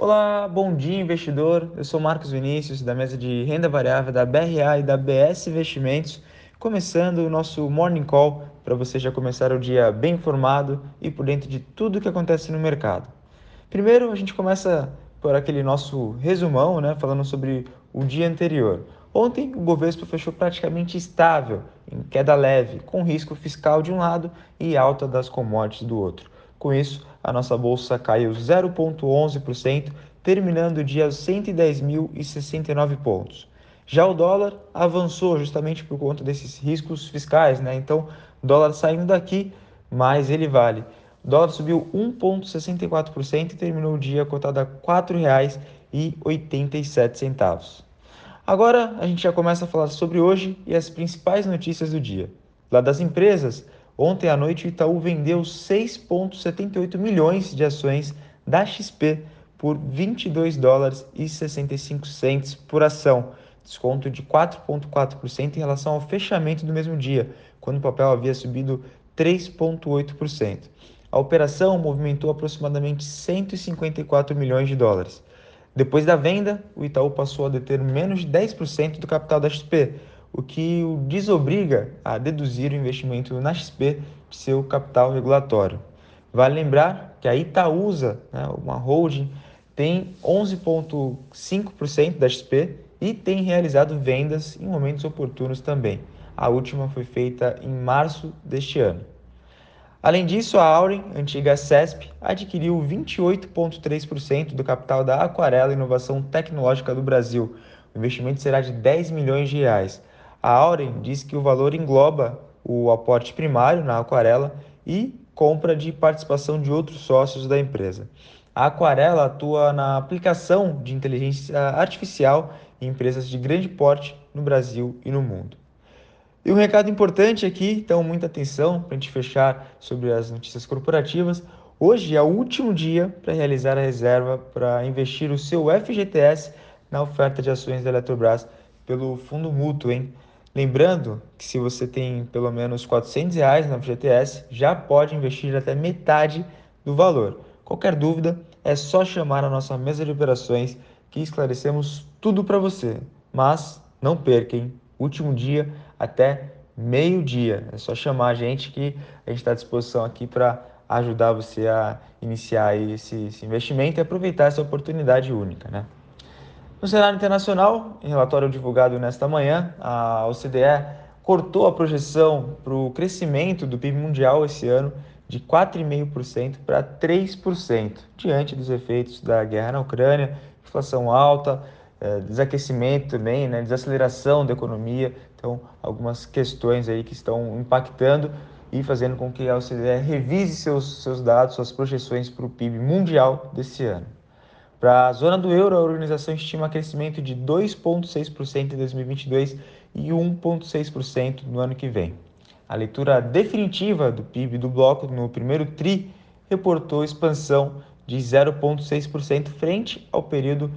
Olá, bom dia investidor. Eu sou Marcos Vinícius, da mesa de renda variável da BRA e da BS Investimentos, começando o nosso Morning Call para você já começar o dia bem informado e por dentro de tudo o que acontece no mercado. Primeiro, a gente começa por aquele nosso resumão, né, falando sobre o dia anterior. Ontem, o Bovespa fechou praticamente estável, em queda leve, com risco fiscal de um lado e alta das commodities do outro. Com isso, a nossa bolsa caiu 0,11%, terminando o dia aos 110.069 pontos. Já o dólar avançou justamente por conta desses riscos fiscais, né? Então, dólar saindo daqui, mais ele vale. O dólar subiu 1,64% e terminou o dia cotado a R$ 4,87. Agora a gente já começa a falar sobre hoje e as principais notícias do dia. Lá das empresas, ontem à noite o Itaú vendeu 6,78 milhões de ações da XP por 22 dólares e 65 centes por ação, desconto de 4,4% em relação ao fechamento do mesmo dia, quando o papel havia subido 3,8%. A operação movimentou aproximadamente 154 milhões de dólares. Depois da venda, o Itaú passou a deter menos de 10% do capital da XP, o que o desobriga a deduzir o investimento na XP de seu capital regulatório. Vale lembrar que a Itaúsa, né, uma holding, tem 11,5% da XP e tem realizado vendas em momentos oportunos também. A última foi feita em março deste ano. Além disso, a Auren, antiga CESP, adquiriu 28,3% do capital da Aquarela Inovação Tecnológica do Brasil. O investimento será de 10 milhões de reais. A Auren diz que o valor engloba o aporte primário na Aquarela e compra de participação de outros sócios da empresa. A Aquarela atua na aplicação de inteligência artificial em empresas de grande porte no Brasil e no mundo. E um recado importante aqui, então muita atenção para a gente fechar sobre as notícias corporativas. Hoje é o último dia para realizar a reserva para investir o seu FGTS na oferta de ações da Eletrobras pelo Fundo Mútuo, hein? Lembrando que se você tem pelo menos 400 reais na FGTS, já pode investir até metade do valor. Qualquer dúvida, é só chamar a nossa mesa de operações que esclarecemos tudo para você. Mas não perca, hein? Último dia até meio-dia. É só chamar a gente que a gente está à disposição aqui para ajudar você a iniciar esse, esse, investimento e aproveitar essa oportunidade única. Né? No cenário internacional, em relatório divulgado nesta manhã, a OCDE cortou a projeção para o crescimento do PIB mundial esse ano de 4,5% para 3%, diante dos efeitos da guerra na Ucrânia, inflação alta, é, desaquecimento também, né, desaceleração da economia, então algumas questões aí que estão impactando e fazendo com que a OCDE revise seus, seus dados, suas projeções para o PIB mundial desse ano. Para a zona do euro, a organização estima crescimento de 2,6% em 2022 e 1,6% no ano que vem. A leitura definitiva do PIB do bloco no primeiro TRI reportou expansão de 0,6% frente ao período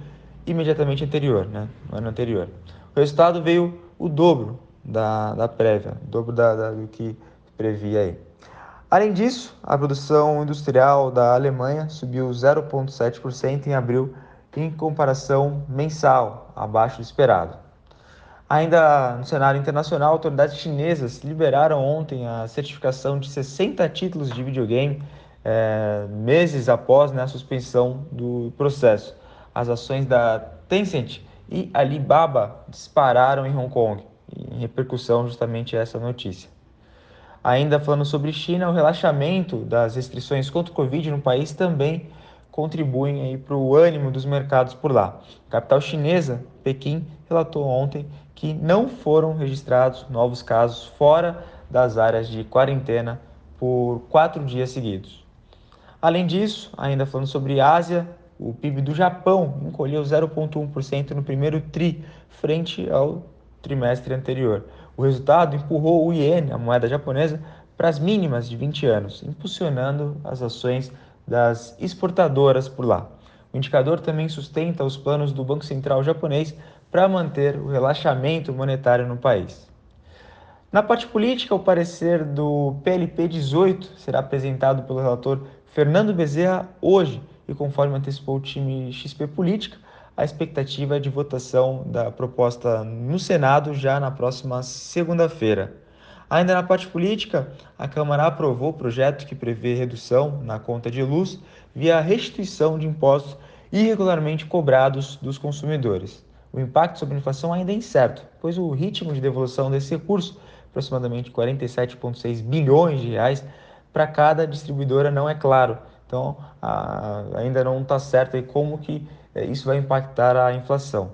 imediatamente anterior, né, no ano anterior. O resultado veio o dobro da, da prévia, o dobro da, da, do que previa aí. Além disso, a produção industrial da Alemanha subiu 0,7% em abril em comparação mensal, abaixo do esperado. Ainda no cenário internacional, autoridades chinesas liberaram ontem a certificação de 60 títulos de videogame é, meses após né, a suspensão do processo as ações da Tencent e Alibaba dispararam em Hong Kong, em repercussão justamente a essa notícia. Ainda falando sobre China, o relaxamento das restrições contra o Covid no país também contribuem para o ânimo dos mercados por lá. A capital chinesa, Pequim, relatou ontem que não foram registrados novos casos fora das áreas de quarentena por quatro dias seguidos. Além disso, ainda falando sobre Ásia, o PIB do Japão encolheu 0,1% no primeiro TRI, frente ao trimestre anterior. O resultado empurrou o iene, a moeda japonesa, para as mínimas de 20 anos, impulsionando as ações das exportadoras por lá. O indicador também sustenta os planos do Banco Central japonês para manter o relaxamento monetário no país. Na parte política, o parecer do PLP 18 será apresentado pelo relator Fernando Bezerra hoje e conforme antecipou o time XP Política, a expectativa é de votação da proposta no Senado já na próxima segunda-feira. Ainda na parte política, a Câmara aprovou o projeto que prevê redução na conta de luz via restituição de impostos irregularmente cobrados dos consumidores. O impacto sobre a inflação ainda é incerto, pois o ritmo de devolução desse recurso, aproximadamente 47,6 bilhões de reais, para cada distribuidora não é claro. Então, a, ainda não está certo aí como que é, isso vai impactar a inflação.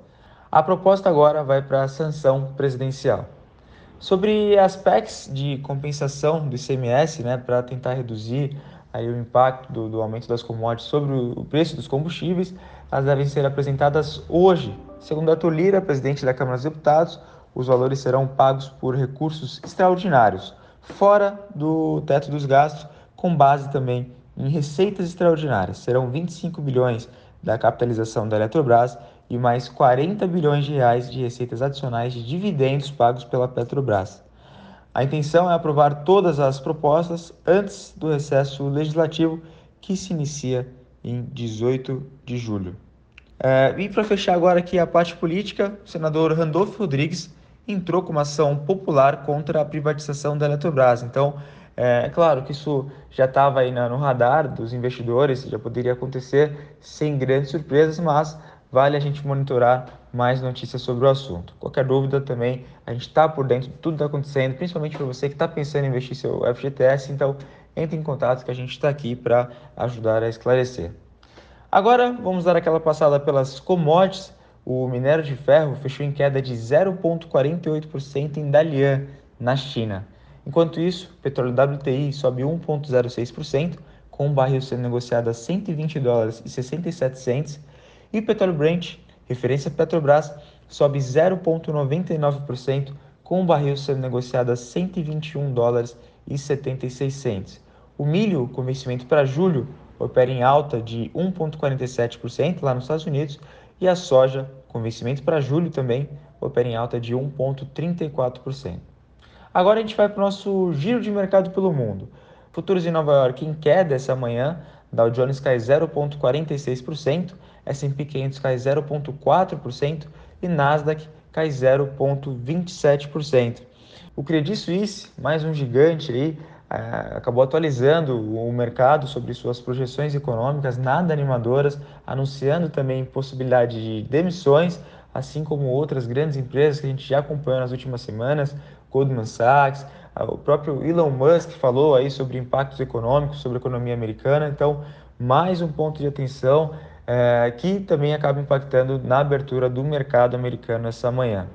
A proposta agora vai para a sanção presidencial. Sobre aspectos de compensação do ICMS, né, para tentar reduzir aí o impacto do, do, aumento das commodities sobre o preço dos combustíveis, elas devem ser apresentadas hoje. Segundo a Tolira, presidente da Câmara dos Deputados, os valores serão pagos por recursos extraordinários, fora do teto dos gastos, com base também em receitas extraordinárias. Serão 25 bilhões da capitalização da Eletrobras e mais 40 bilhões de reais de receitas adicionais de dividendos pagos pela Petrobras. A intenção é aprovar todas as propostas antes do recesso legislativo que se inicia em 18 de julho. É, e para fechar agora aqui a parte política, o senador Randolfo Rodrigues entrou com uma ação popular contra a privatização da Eletrobras. Então, é, claro que isso já estava aí no radar dos investidores, já poderia acontecer sem grandes surpresas, mas vale a gente monitorar mais notícias sobre o assunto. Qualquer dúvida também, a gente está por dentro de tudo que está acontecendo, principalmente para você que está pensando em investir seu FGTS, então entre em contato que a gente está aqui para ajudar a esclarecer. Agora vamos dar aquela passada pelas commodities. O minério de ferro fechou em queda de 0,48% em Dalian, na China. Enquanto isso, o petróleo WTI sobe 1,06%, com o barril sendo negociado a 120 dólares e 67 centes, e o petróleo Brent, referência Petrobras, sobe 0,99%, com o barril sendo negociado a 121 dólares e 76 centes. O milho, com vencimento para julho, opera em alta de 1,47% lá nos Estados Unidos e a soja, com vencimento para julho também, opera em alta de 1,34%. Agora a gente vai para o nosso giro de mercado pelo mundo. Futuros em Nova York em queda essa manhã, Dow Jones cai 0,46%, S&P 500 cai 0,4% e Nasdaq cai 0,27%. O Credit Suisse, mais um gigante aí, é, acabou atualizando o mercado sobre suas projeções econômicas nada animadoras, anunciando também possibilidade de demissões, assim como outras grandes empresas que a gente já acompanhou nas últimas semanas, Goldman Sachs, o próprio Elon Musk falou aí sobre impactos econômicos sobre a economia americana, então mais um ponto de atenção é, que também acaba impactando na abertura do mercado americano essa manhã.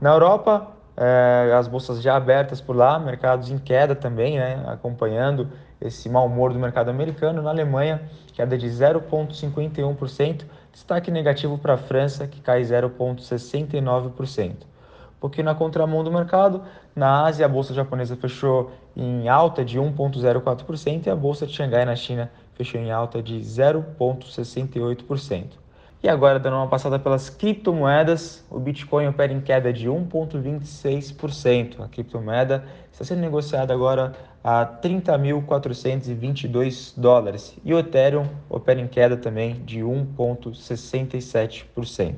Na Europa, é, as bolsas já abertas por lá, mercados em queda também, né, acompanhando esse mau humor do mercado americano. Na Alemanha, queda de 0,51%, destaque negativo para a França, que cai 0,69% pouquinho na contramão do mercado. Na Ásia, a bolsa japonesa fechou em alta de 1,04% e a bolsa de Xangai, na China, fechou em alta de 0,68%. E agora, dando uma passada pelas criptomoedas, o Bitcoin opera em queda de 1,26%. A criptomoeda está sendo negociada agora a 30.422 dólares. E o Ethereum opera em queda também de 1,67%.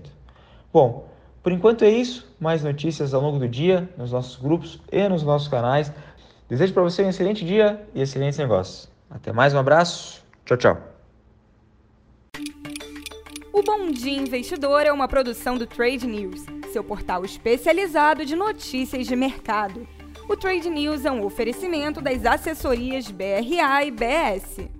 Bom, por enquanto é isso. Mais notícias ao longo do dia, nos nossos grupos e nos nossos canais. Desejo para você um excelente dia e excelentes negócios. Até mais, um abraço. Tchau, tchau. O Bom Dia Investidor é uma produção do Trade News, seu portal especializado de notícias de mercado. O Trade News é um oferecimento das assessorias BRA e BS.